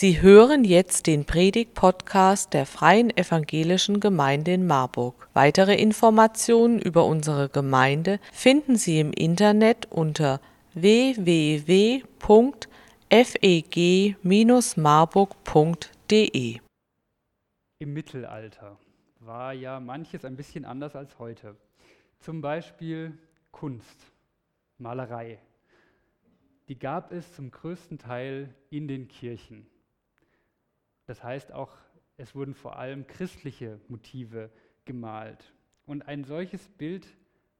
Sie hören jetzt den Predig-Podcast der Freien Evangelischen Gemeinde in Marburg. Weitere Informationen über unsere Gemeinde finden Sie im Internet unter www.feg-marburg.de. Im Mittelalter war ja manches ein bisschen anders als heute. Zum Beispiel Kunst, Malerei. Die gab es zum größten Teil in den Kirchen. Das heißt auch, es wurden vor allem christliche Motive gemalt. Und ein solches Bild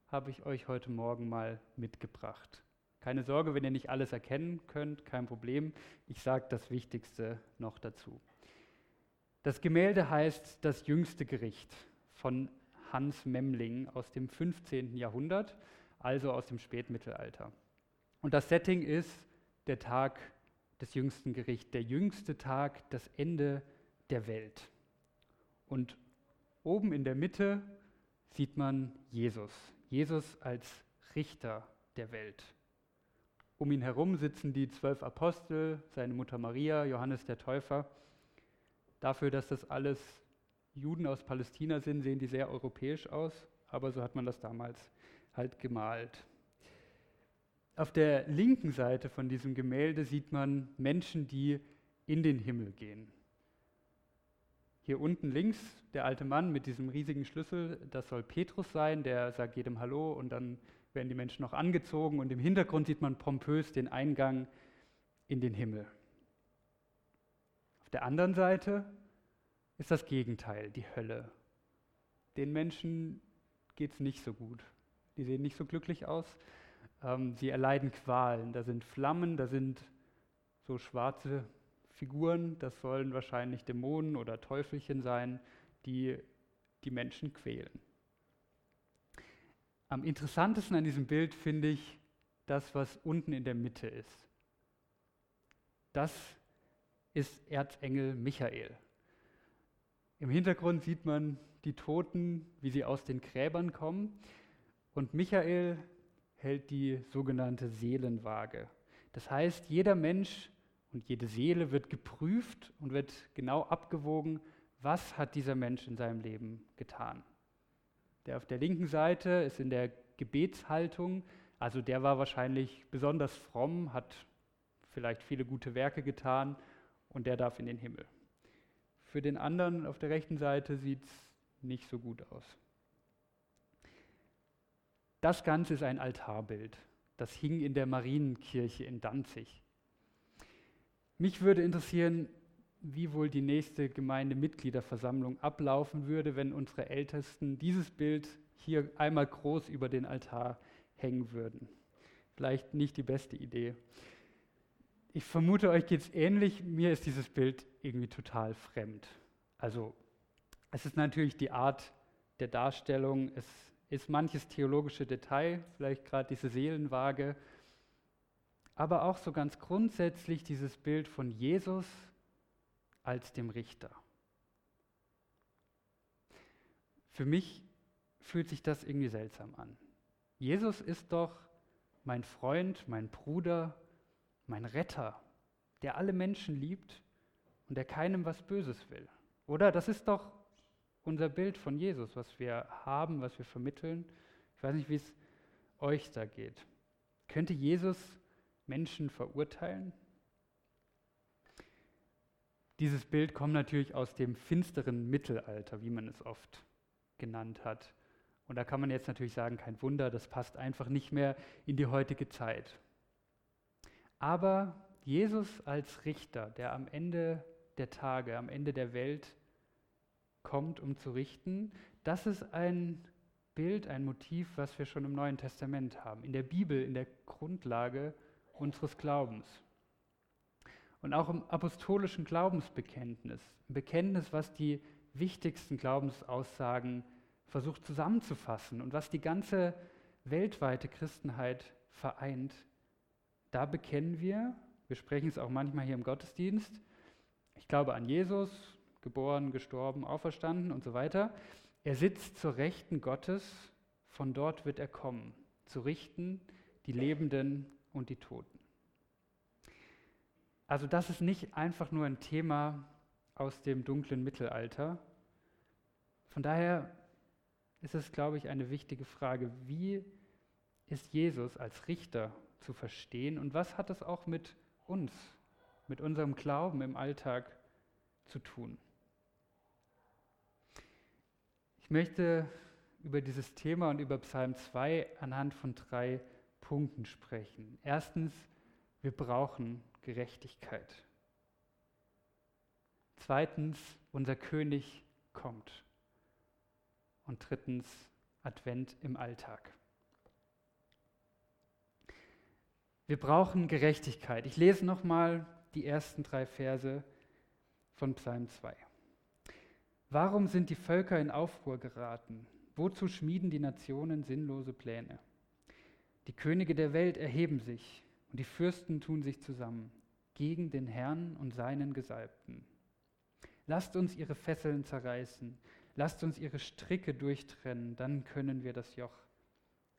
habe ich euch heute Morgen mal mitgebracht. Keine Sorge, wenn ihr nicht alles erkennen könnt, kein Problem. Ich sage das Wichtigste noch dazu. Das Gemälde heißt Das jüngste Gericht von Hans Memling aus dem 15. Jahrhundert, also aus dem Spätmittelalter. Und das Setting ist der Tag des jüngsten Gerichts, der jüngste Tag, das Ende der Welt. Und oben in der Mitte sieht man Jesus, Jesus als Richter der Welt. Um ihn herum sitzen die zwölf Apostel, seine Mutter Maria, Johannes der Täufer. Dafür, dass das alles Juden aus Palästina sind, sehen die sehr europäisch aus, aber so hat man das damals halt gemalt. Auf der linken Seite von diesem Gemälde sieht man Menschen, die in den Himmel gehen. Hier unten links der alte Mann mit diesem riesigen Schlüssel, das soll Petrus sein, der sagt jedem Hallo und dann werden die Menschen noch angezogen und im Hintergrund sieht man pompös den Eingang in den Himmel. Auf der anderen Seite ist das Gegenteil, die Hölle. Den Menschen geht es nicht so gut. Die sehen nicht so glücklich aus. Ähm, sie erleiden Qualen. Da sind Flammen, da sind so schwarze Figuren. Das sollen wahrscheinlich Dämonen oder Teufelchen sein, die die Menschen quälen. Am interessantesten an diesem Bild finde ich das, was unten in der Mitte ist. Das ist Erzengel Michael. Im Hintergrund sieht man die Toten, wie sie aus den Gräbern kommen. Und Michael hält die sogenannte Seelenwaage. Das heißt, jeder Mensch und jede Seele wird geprüft und wird genau abgewogen, was hat dieser Mensch in seinem Leben getan. Der auf der linken Seite ist in der Gebetshaltung, also der war wahrscheinlich besonders fromm, hat vielleicht viele gute Werke getan und der darf in den Himmel. Für den anderen auf der rechten Seite sieht es nicht so gut aus. Das Ganze ist ein Altarbild. Das hing in der Marienkirche in Danzig. Mich würde interessieren, wie wohl die nächste Gemeindemitgliederversammlung ablaufen würde, wenn unsere Ältesten dieses Bild hier einmal groß über den Altar hängen würden. Vielleicht nicht die beste Idee. Ich vermute, euch geht es ähnlich. Mir ist dieses Bild irgendwie total fremd. Also, es ist natürlich die Art der Darstellung. Es ist manches theologische Detail, vielleicht gerade diese Seelenwaage, aber auch so ganz grundsätzlich dieses Bild von Jesus als dem Richter. Für mich fühlt sich das irgendwie seltsam an. Jesus ist doch mein Freund, mein Bruder, mein Retter, der alle Menschen liebt und der keinem was Böses will. Oder das ist doch unser Bild von Jesus, was wir haben, was wir vermitteln. Ich weiß nicht, wie es euch da geht. Könnte Jesus Menschen verurteilen? Dieses Bild kommt natürlich aus dem finsteren Mittelalter, wie man es oft genannt hat. Und da kann man jetzt natürlich sagen, kein Wunder, das passt einfach nicht mehr in die heutige Zeit. Aber Jesus als Richter, der am Ende der Tage, am Ende der Welt kommt, um zu richten, das ist ein Bild, ein Motiv, was wir schon im Neuen Testament haben, in der Bibel, in der Grundlage unseres Glaubens. Und auch im apostolischen Glaubensbekenntnis, ein Bekenntnis, was die wichtigsten Glaubensaussagen versucht zusammenzufassen und was die ganze weltweite Christenheit vereint, da bekennen wir, wir sprechen es auch manchmal hier im Gottesdienst, ich glaube an Jesus, geboren, gestorben, auferstanden und so weiter. Er sitzt zur Rechten Gottes, von dort wird er kommen, zu richten die Lebenden und die Toten. Also das ist nicht einfach nur ein Thema aus dem dunklen Mittelalter. Von daher ist es, glaube ich, eine wichtige Frage, wie ist Jesus als Richter zu verstehen und was hat es auch mit uns, mit unserem Glauben im Alltag zu tun? Ich möchte über dieses Thema und über Psalm 2 anhand von drei Punkten sprechen. Erstens, wir brauchen Gerechtigkeit. Zweitens, unser König kommt. Und drittens, Advent im Alltag. Wir brauchen Gerechtigkeit. Ich lese nochmal die ersten drei Verse von Psalm 2. Warum sind die Völker in Aufruhr geraten? Wozu schmieden die Nationen sinnlose Pläne? Die Könige der Welt erheben sich und die Fürsten tun sich zusammen gegen den Herrn und seinen Gesalbten. Lasst uns ihre Fesseln zerreißen, lasst uns ihre Stricke durchtrennen, dann können wir das Joch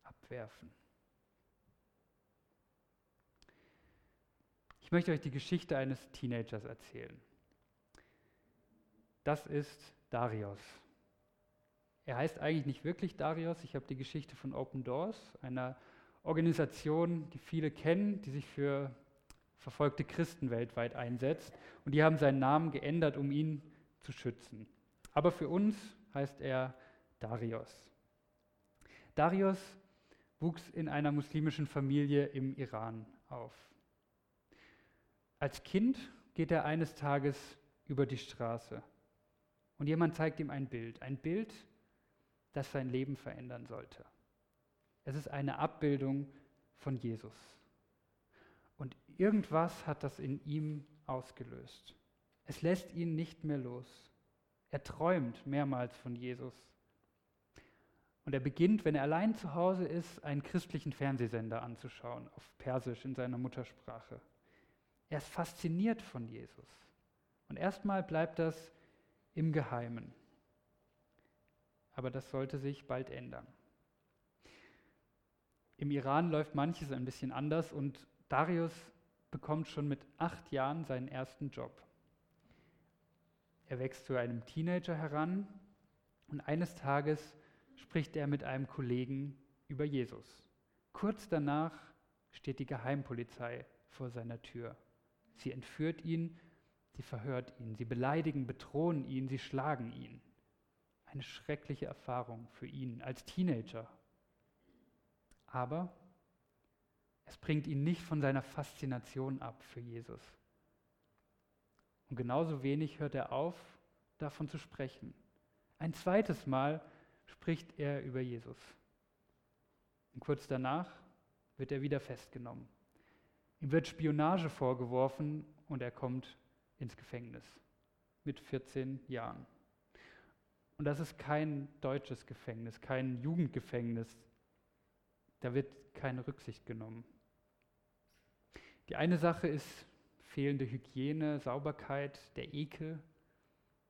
abwerfen. Ich möchte euch die Geschichte eines Teenagers erzählen. Das ist Darius. Er heißt eigentlich nicht wirklich Darius. Ich habe die Geschichte von Open Doors, einer Organisation, die viele kennen, die sich für verfolgte Christen weltweit einsetzt. Und die haben seinen Namen geändert, um ihn zu schützen. Aber für uns heißt er Darius. Darius wuchs in einer muslimischen Familie im Iran auf. Als Kind geht er eines Tages über die Straße und jemand zeigt ihm ein Bild, ein Bild, das sein Leben verändern sollte. Es ist eine Abbildung von Jesus. Und irgendwas hat das in ihm ausgelöst. Es lässt ihn nicht mehr los. Er träumt mehrmals von Jesus. Und er beginnt, wenn er allein zu Hause ist, einen christlichen Fernsehsender anzuschauen, auf Persisch in seiner Muttersprache. Er ist fasziniert von Jesus. Und erstmal bleibt das im Geheimen. Aber das sollte sich bald ändern. Im Iran läuft manches ein bisschen anders und Darius bekommt schon mit acht Jahren seinen ersten Job. Er wächst zu einem Teenager heran und eines Tages spricht er mit einem Kollegen über Jesus. Kurz danach steht die Geheimpolizei vor seiner Tür. Sie entführt ihn, sie verhört ihn, sie beleidigen, bedrohen ihn, sie schlagen ihn. Eine schreckliche Erfahrung für ihn als Teenager. Aber es bringt ihn nicht von seiner Faszination ab für Jesus. Und genauso wenig hört er auf, davon zu sprechen. Ein zweites Mal spricht er über Jesus. Und kurz danach wird er wieder festgenommen. Ihm wird Spionage vorgeworfen und er kommt ins Gefängnis mit 14 Jahren. Und das ist kein deutsches Gefängnis, kein Jugendgefängnis. Da wird keine Rücksicht genommen. Die eine Sache ist fehlende Hygiene, Sauberkeit, der Ekel.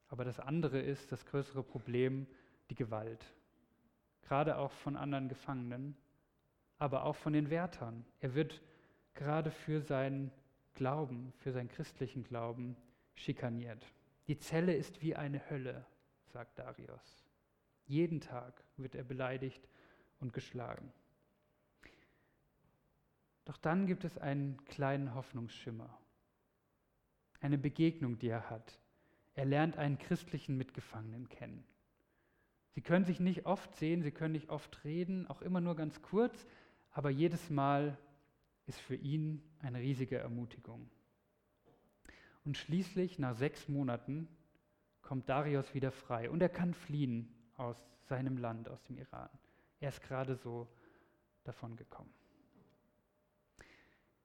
Aber das andere ist das größere Problem, die Gewalt. Gerade auch von anderen Gefangenen, aber auch von den Wärtern. Er wird gerade für seinen Glauben, für seinen christlichen Glauben schikaniert. Die Zelle ist wie eine Hölle, sagt Darius. Jeden Tag wird er beleidigt und geschlagen. Doch dann gibt es einen kleinen Hoffnungsschimmer, eine Begegnung, die er hat. Er lernt einen christlichen Mitgefangenen kennen. Sie können sich nicht oft sehen, sie können nicht oft reden, auch immer nur ganz kurz, aber jedes Mal ist für ihn eine riesige Ermutigung. Und schließlich, nach sechs Monaten, kommt Darius wieder frei und er kann fliehen aus seinem Land, aus dem Iran. Er ist gerade so davon gekommen.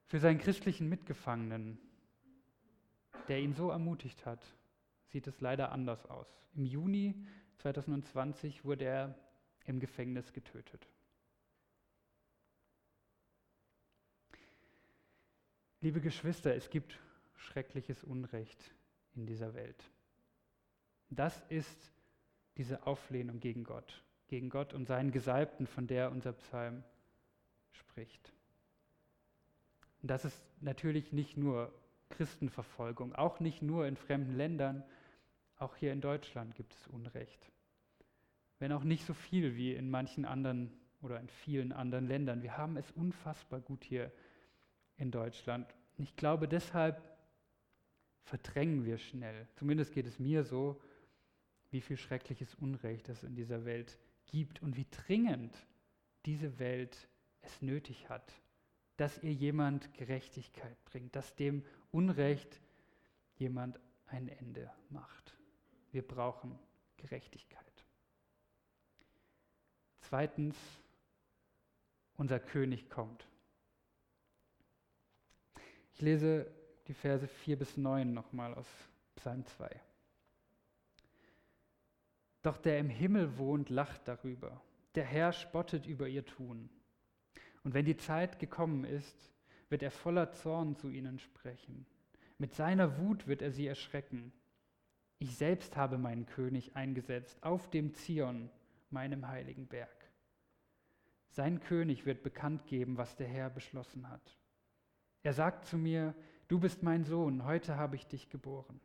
Für seinen christlichen Mitgefangenen, der ihn so ermutigt hat, sieht es leider anders aus. Im Juni 2020 wurde er im Gefängnis getötet. Liebe Geschwister, es gibt schreckliches Unrecht in dieser Welt. Das ist diese Auflehnung gegen Gott, gegen Gott und seinen Gesalbten, von der unser Psalm spricht. Und das ist natürlich nicht nur Christenverfolgung, auch nicht nur in fremden Ländern, auch hier in Deutschland gibt es Unrecht. Wenn auch nicht so viel wie in manchen anderen oder in vielen anderen Ländern. Wir haben es unfassbar gut hier in Deutschland. Ich glaube, deshalb verdrängen wir schnell, zumindest geht es mir so, wie viel schreckliches Unrecht es in dieser Welt gibt und wie dringend diese Welt es nötig hat, dass ihr jemand Gerechtigkeit bringt, dass dem Unrecht jemand ein Ende macht. Wir brauchen Gerechtigkeit. Zweitens, unser König kommt. Ich lese die Verse 4 bis 9 nochmal aus Psalm 2. Doch der im Himmel wohnt, lacht darüber. Der Herr spottet über ihr Tun. Und wenn die Zeit gekommen ist, wird er voller Zorn zu ihnen sprechen. Mit seiner Wut wird er sie erschrecken. Ich selbst habe meinen König eingesetzt auf dem Zion, meinem heiligen Berg. Sein König wird bekannt geben, was der Herr beschlossen hat. Er sagt zu mir, du bist mein Sohn, heute habe ich dich geboren.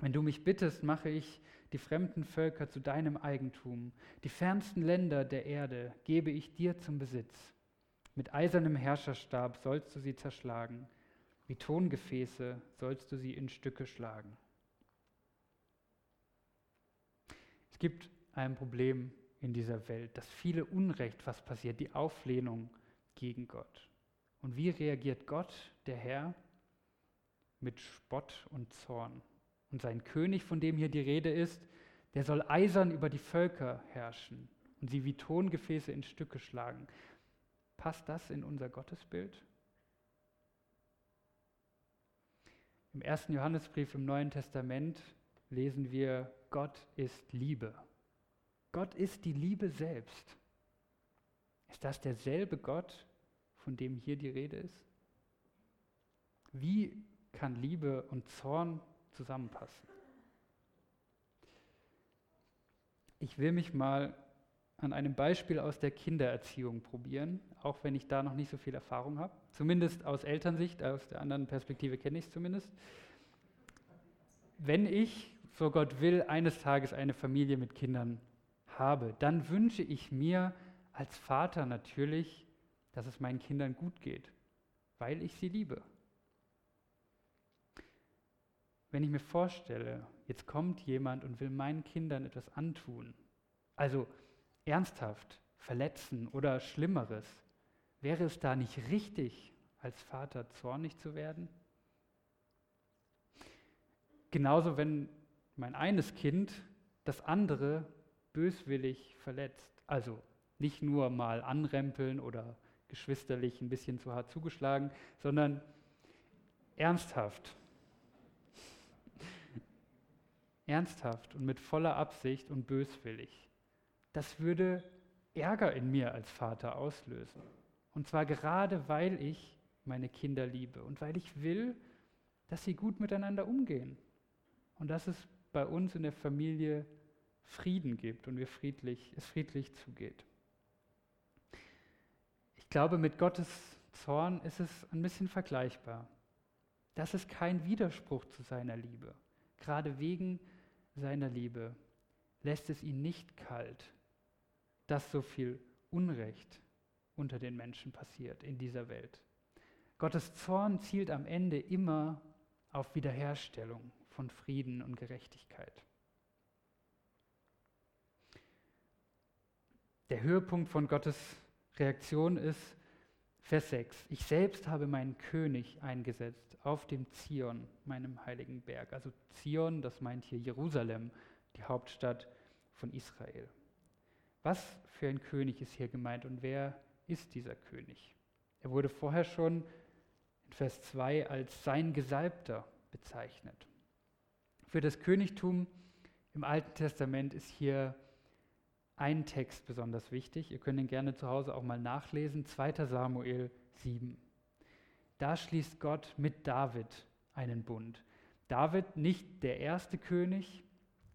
Wenn du mich bittest, mache ich die fremden Völker zu deinem Eigentum, die fernsten Länder der Erde gebe ich dir zum Besitz. Mit eisernem Herrscherstab sollst du sie zerschlagen, wie Tongefäße sollst du sie in Stücke schlagen. Es gibt ein Problem in dieser Welt, dass viele Unrecht, was passiert, die Auflehnung gegen Gott. Und wie reagiert Gott, der Herr, mit Spott und Zorn? Und sein König, von dem hier die Rede ist, der soll eisern über die Völker herrschen und sie wie Tongefäße in Stücke schlagen. Passt das in unser Gottesbild? Im ersten Johannesbrief im Neuen Testament lesen wir, Gott ist Liebe. Gott ist die Liebe selbst. Ist das derselbe Gott, von dem hier die Rede ist? Wie kann Liebe und Zorn zusammenpassen? Ich will mich mal an einem Beispiel aus der Kindererziehung probieren, auch wenn ich da noch nicht so viel Erfahrung habe. Zumindest aus Elternsicht, aus der anderen Perspektive kenne ich es zumindest. Wenn ich, so Gott will, eines Tages eine Familie mit Kindern habe, dann wünsche ich mir als Vater natürlich, dass es meinen Kindern gut geht, weil ich sie liebe. Wenn ich mir vorstelle, jetzt kommt jemand und will meinen Kindern etwas antun, also ernsthaft verletzen oder Schlimmeres, wäre es da nicht richtig, als Vater zornig zu werden? Genauso, wenn mein eines Kind das andere böswillig verletzt. Also nicht nur mal anrempeln oder geschwisterlich ein bisschen zu hart zugeschlagen, sondern ernsthaft. ernsthaft und mit voller Absicht und böswillig. Das würde Ärger in mir als Vater auslösen. Und zwar gerade, weil ich meine Kinder liebe und weil ich will, dass sie gut miteinander umgehen. Und dass es bei uns in der Familie Frieden gibt und wir friedlich, es friedlich zugeht. Ich glaube, mit Gottes Zorn ist es ein bisschen vergleichbar. Das ist kein Widerspruch zu seiner Liebe. Gerade wegen seiner Liebe lässt es ihn nicht kalt, dass so viel Unrecht unter den Menschen passiert in dieser Welt. Gottes Zorn zielt am Ende immer auf Wiederherstellung von Frieden und Gerechtigkeit. Der Höhepunkt von Gottes Reaktion ist Vers 6. Ich selbst habe meinen König eingesetzt auf dem Zion, meinem heiligen Berg. Also Zion, das meint hier Jerusalem, die Hauptstadt von Israel. Was für ein König ist hier gemeint und wer ist dieser König? Er wurde vorher schon in Vers 2 als sein Gesalbter bezeichnet. Für das Königtum im Alten Testament ist hier ein Text besonders wichtig. Ihr könnt ihn gerne zu Hause auch mal nachlesen. 2. Samuel 7. Da schließt Gott mit David einen Bund. David nicht der erste König,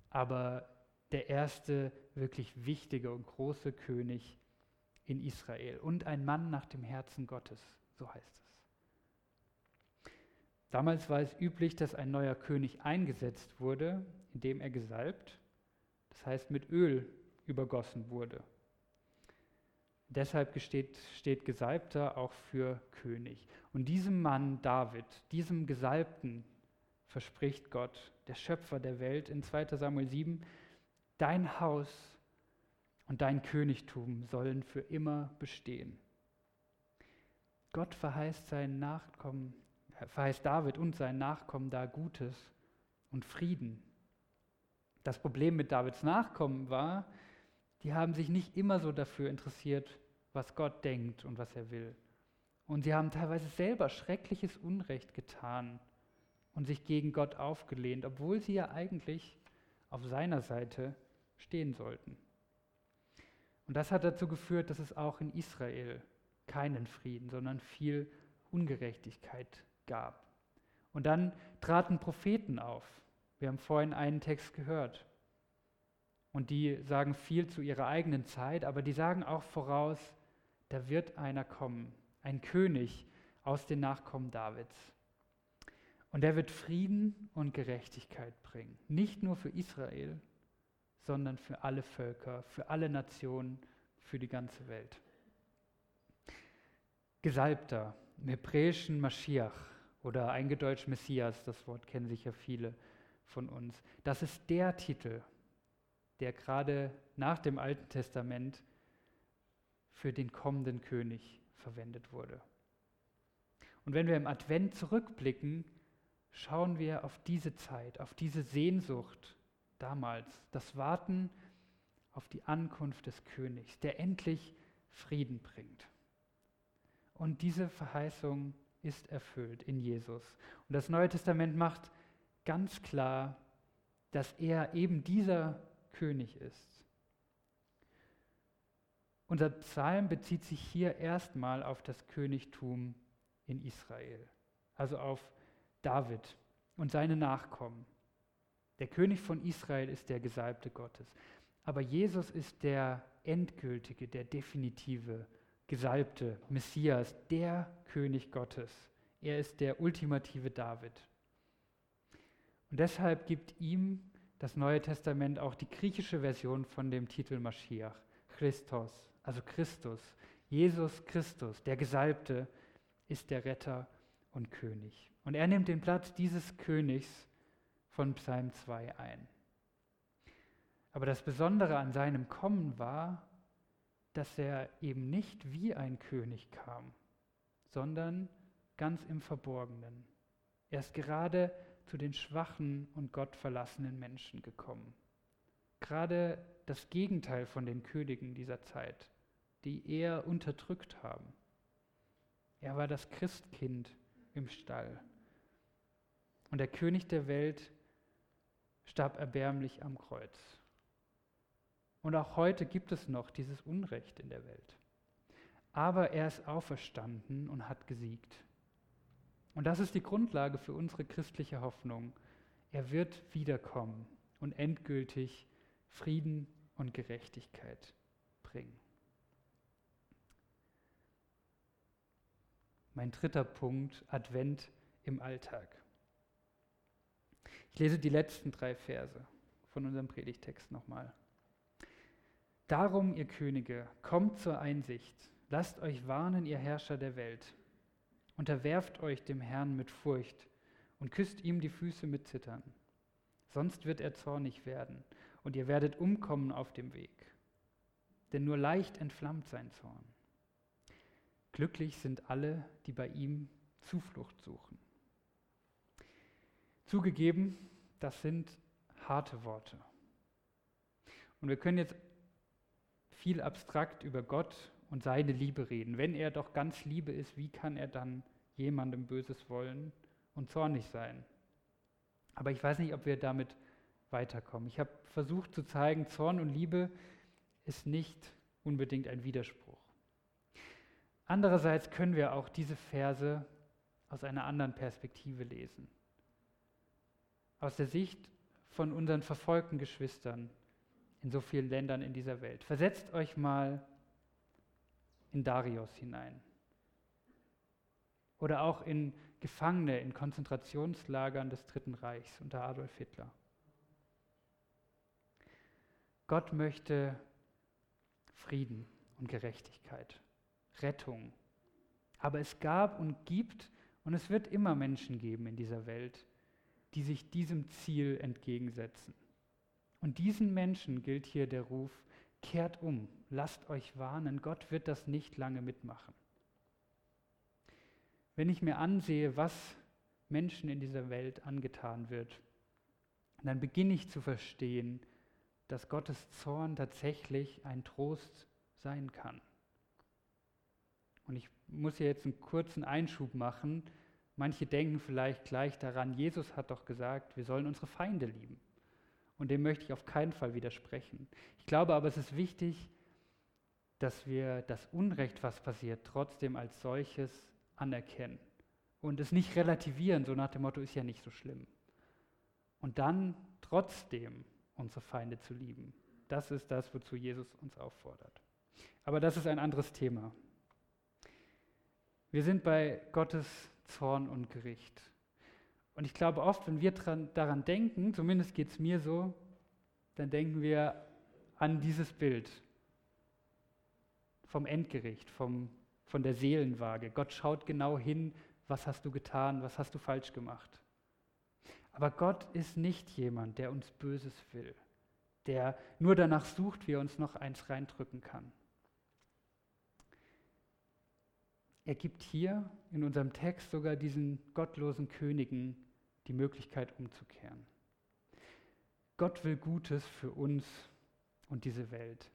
aber der erste wirklich wichtige und große König in Israel und ein Mann nach dem Herzen Gottes, so heißt es. Damals war es üblich, dass ein neuer König eingesetzt wurde, indem er gesalbt, das heißt mit Öl übergossen wurde. Deshalb steht, steht Gesalbter auch für König. Und diesem Mann David, diesem Gesalbten, verspricht Gott, der Schöpfer der Welt, in 2 Samuel 7, dein Haus und dein Königtum sollen für immer bestehen. Gott verheißt seinen Nachkommen, verheißt David und seinen Nachkommen da Gutes und Frieden. Das Problem mit Davids Nachkommen war, die haben sich nicht immer so dafür interessiert, was Gott denkt und was er will. Und sie haben teilweise selber schreckliches Unrecht getan und sich gegen Gott aufgelehnt, obwohl sie ja eigentlich auf seiner Seite stehen sollten. Und das hat dazu geführt, dass es auch in Israel keinen Frieden, sondern viel Ungerechtigkeit gab. Und dann traten Propheten auf. Wir haben vorhin einen Text gehört. Und die sagen viel zu ihrer eigenen Zeit, aber die sagen auch voraus, da wird einer kommen, ein König aus den Nachkommen Davids. Und der wird Frieden und Gerechtigkeit bringen. Nicht nur für Israel, sondern für alle Völker, für alle Nationen, für die ganze Welt. Gesalbter, im hebräischen Maschiach oder eingedeutscht Messias, das Wort kennen sicher viele von uns. Das ist der Titel, der gerade nach dem Alten Testament für den kommenden König verwendet wurde. Und wenn wir im Advent zurückblicken, schauen wir auf diese Zeit, auf diese Sehnsucht damals, das Warten auf die Ankunft des Königs, der endlich Frieden bringt. Und diese Verheißung ist erfüllt in Jesus. Und das Neue Testament macht ganz klar, dass er eben dieser König ist. Unser Psalm bezieht sich hier erstmal auf das Königtum in Israel, also auf David und seine Nachkommen. Der König von Israel ist der Gesalbte Gottes. Aber Jesus ist der endgültige, der definitive, gesalbte Messias, der König Gottes. Er ist der ultimative David. Und deshalb gibt ihm das Neue Testament auch die griechische Version von dem Titel Maschiach, Christos, also Christus. Jesus Christus, der Gesalbte, ist der Retter und König. Und er nimmt den Platz dieses Königs von Psalm 2 ein. Aber das Besondere an seinem Kommen war, dass er eben nicht wie ein König kam, sondern ganz im Verborgenen. Er ist gerade zu den schwachen und gottverlassenen Menschen gekommen. Gerade das Gegenteil von den Königen dieser Zeit, die eher unterdrückt haben. Er war das Christkind im Stall. Und der König der Welt starb erbärmlich am Kreuz. Und auch heute gibt es noch dieses Unrecht in der Welt. Aber er ist auferstanden und hat gesiegt. Und das ist die Grundlage für unsere christliche Hoffnung. Er wird wiederkommen und endgültig Frieden und Gerechtigkeit bringen. Mein dritter Punkt, Advent im Alltag. Ich lese die letzten drei Verse von unserem Predigtext nochmal. Darum, ihr Könige, kommt zur Einsicht, lasst euch warnen, ihr Herrscher der Welt. Unterwerft euch dem Herrn mit Furcht und küsst ihm die Füße mit Zittern. Sonst wird er zornig werden und ihr werdet umkommen auf dem Weg. Denn nur leicht entflammt sein Zorn. Glücklich sind alle, die bei ihm Zuflucht suchen. Zugegeben, das sind harte Worte. Und wir können jetzt viel abstrakt über Gott und seine Liebe reden. Wenn er doch ganz Liebe ist, wie kann er dann jemandem Böses wollen und zornig sein? Aber ich weiß nicht, ob wir damit weiterkommen. Ich habe versucht zu zeigen, Zorn und Liebe ist nicht unbedingt ein Widerspruch. Andererseits können wir auch diese Verse aus einer anderen Perspektive lesen. Aus der Sicht von unseren verfolgten Geschwistern in so vielen Ländern in dieser Welt. Versetzt euch mal in Darius hinein oder auch in Gefangene in Konzentrationslagern des Dritten Reichs unter Adolf Hitler. Gott möchte Frieden und Gerechtigkeit, Rettung. Aber es gab und gibt und es wird immer Menschen geben in dieser Welt, die sich diesem Ziel entgegensetzen. Und diesen Menschen gilt hier der Ruf, kehrt um, lasst euch warnen, Gott wird das nicht lange mitmachen. Wenn ich mir ansehe, was Menschen in dieser Welt angetan wird, dann beginne ich zu verstehen, dass Gottes Zorn tatsächlich ein Trost sein kann. Und ich muss hier jetzt einen kurzen Einschub machen. Manche denken vielleicht gleich daran, Jesus hat doch gesagt, wir sollen unsere Feinde lieben. Und dem möchte ich auf keinen Fall widersprechen. Ich glaube aber, es ist wichtig, dass wir das Unrecht, was passiert, trotzdem als solches anerkennen und es nicht relativieren, so nach dem Motto, ist ja nicht so schlimm. Und dann trotzdem unsere Feinde zu lieben. Das ist das, wozu Jesus uns auffordert. Aber das ist ein anderes Thema. Wir sind bei Gottes Zorn und Gericht. Und ich glaube oft, wenn wir dran, daran denken, zumindest geht es mir so, dann denken wir an dieses Bild vom Endgericht, vom, von der Seelenwaage. Gott schaut genau hin, was hast du getan, was hast du falsch gemacht. Aber Gott ist nicht jemand, der uns Böses will, der nur danach sucht, wie er uns noch eins reindrücken kann. Er gibt hier in unserem Text sogar diesen gottlosen Königen die Möglichkeit umzukehren. Gott will Gutes für uns und diese Welt.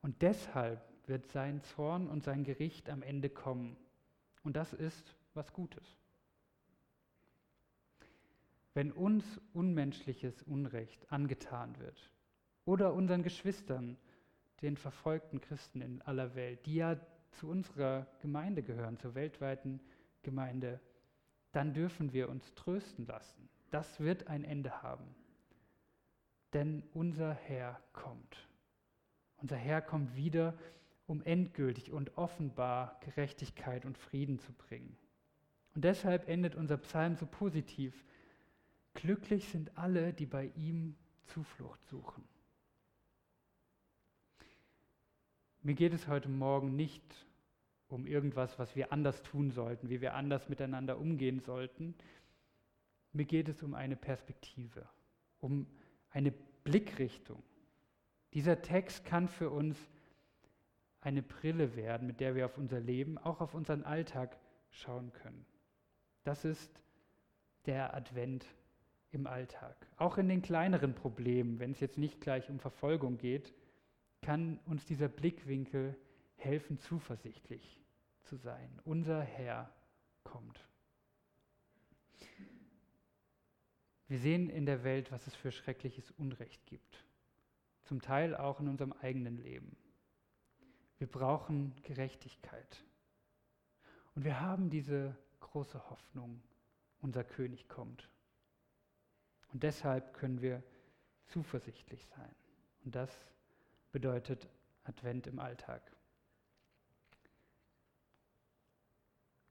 Und deshalb wird sein Zorn und sein Gericht am Ende kommen. Und das ist was Gutes. Wenn uns unmenschliches Unrecht angetan wird oder unseren Geschwistern, den verfolgten Christen in aller Welt, die ja zu unserer Gemeinde gehören, zur weltweiten Gemeinde, dann dürfen wir uns trösten lassen. Das wird ein Ende haben. Denn unser Herr kommt. Unser Herr kommt wieder, um endgültig und offenbar Gerechtigkeit und Frieden zu bringen. Und deshalb endet unser Psalm so positiv. Glücklich sind alle, die bei ihm Zuflucht suchen. Mir geht es heute Morgen nicht um irgendwas, was wir anders tun sollten, wie wir anders miteinander umgehen sollten. Mir geht es um eine Perspektive, um eine Blickrichtung. Dieser Text kann für uns eine Brille werden, mit der wir auf unser Leben, auch auf unseren Alltag schauen können. Das ist der Advent im Alltag. Auch in den kleineren Problemen, wenn es jetzt nicht gleich um Verfolgung geht, kann uns dieser Blickwinkel helfen, zuversichtlich zu sein. Unser Herr kommt. Wir sehen in der Welt, was es für schreckliches Unrecht gibt. Zum Teil auch in unserem eigenen Leben. Wir brauchen Gerechtigkeit. Und wir haben diese große Hoffnung, unser König kommt. Und deshalb können wir zuversichtlich sein. Und das bedeutet Advent im Alltag.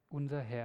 Unser Herr